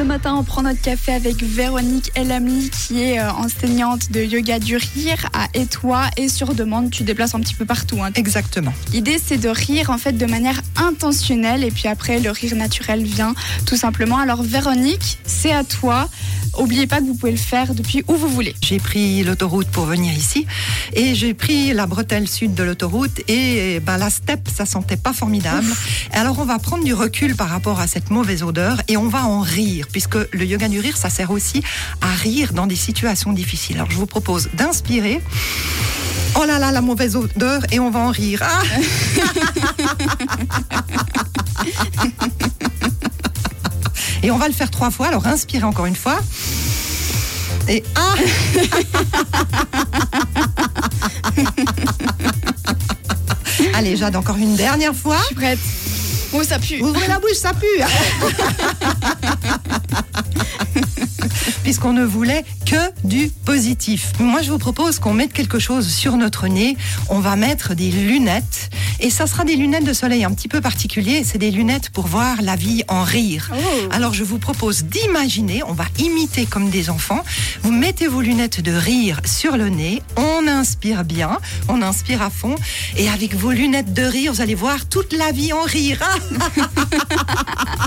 Ce matin, on prend notre café avec Véronique Elamli, qui est euh, enseignante de yoga du rire à Étoile. Et sur demande, tu déplaces un petit peu partout. hein. Exactement. L'idée, c'est de rire en fait de manière intentionnelle. Et puis après, le rire naturel vient tout simplement. Alors, Véronique, c'est à toi. Oubliez pas que vous pouvez le faire depuis où vous voulez. J'ai pris l'autoroute pour venir ici et j'ai pris la bretelle sud de l'autoroute et ben, la steppe, ça sentait pas formidable. Alors on va prendre du recul par rapport à cette mauvaise odeur et on va en rire puisque le yoga du rire, ça sert aussi à rire dans des situations difficiles. Alors je vous propose d'inspirer. Oh là là, la mauvaise odeur et on va en rire. Ah Et on va le faire trois fois. Alors inspirez encore une fois. Et ah Allez, Jade, encore une dernière fois. Je suis prête. Oh, ça pue. Ouvrez la bouche, ça pue. Puisqu'on ne voulait que du positif. Moi, je vous propose qu'on mette quelque chose sur notre nez. On va mettre des lunettes. Et ça sera des lunettes de soleil un petit peu particulier. C'est des lunettes pour voir la vie en rire. Oh. Alors, je vous propose d'imaginer, on va imiter comme des enfants. Vous mettez vos lunettes de rire sur le nez. On inspire bien. On inspire à fond. Et avec vos lunettes de rire, vous allez voir toute la vie en rire.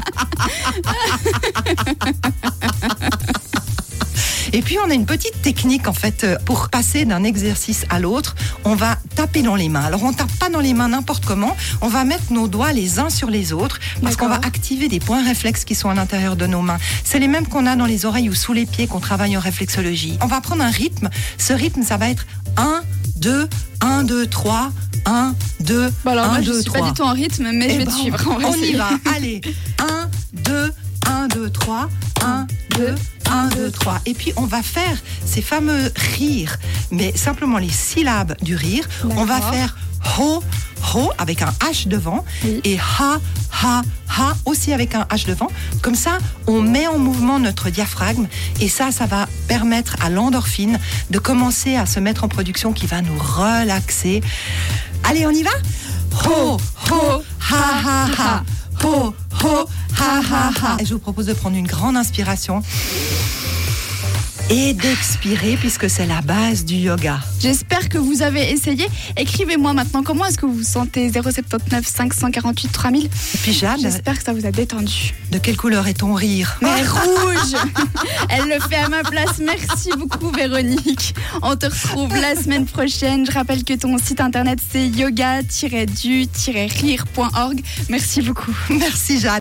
puis on a une petite technique en fait euh, pour passer d'un exercice à l'autre. On va taper dans les mains. Alors on tape pas dans les mains n'importe comment. On va mettre nos doigts les uns sur les autres parce qu'on va activer des points réflexes qui sont à l'intérieur de nos mains. C'est les mêmes qu'on a dans les oreilles ou sous les pieds qu'on travaille en réflexologie. On va prendre un rythme. Ce rythme, ça va être 1, 2, 1, 2, 3, 1, 2, Bon, alors, 1, moi, je 2, suis 3. pas du tout en rythme, mais je Eh vais ben, te suivre. On on y va. Allez. 1, 2, 1, 2, 3. 1, 2, 1, 2, 3. Et puis, on va faire ces fameux rires, mais simplement les syllabes du rire. On va faire ho, ho avec un H devant Oui. et ha, ha, ha aussi avec un H devant. Comme ça, on met en mouvement notre diaphragme et ça, ça va permettre à l'endorphine de commencer à se mettre en production qui va nous relaxer. Allez, on y va? Ho, ho, ha, ha, ha. Ho, ho, ha, ha, ha. Et je vous propose de prendre une grande inspiration et d'expirer puisque c'est la base du yoga. J'espère que vous avez essayé. Écrivez-moi maintenant comment est-ce que vous vous sentez? 079 548 3000. Et puis J'espère que ça vous a détendu. de quelle couleur est ton rire? Mais rouge Elle le fait à ma place. Merci beaucoup Véronique. On te retrouve la semaine prochaine. Je rappelle que ton site internet c'est yoga-du-rire.org. Merci beaucoup. Merci Jade.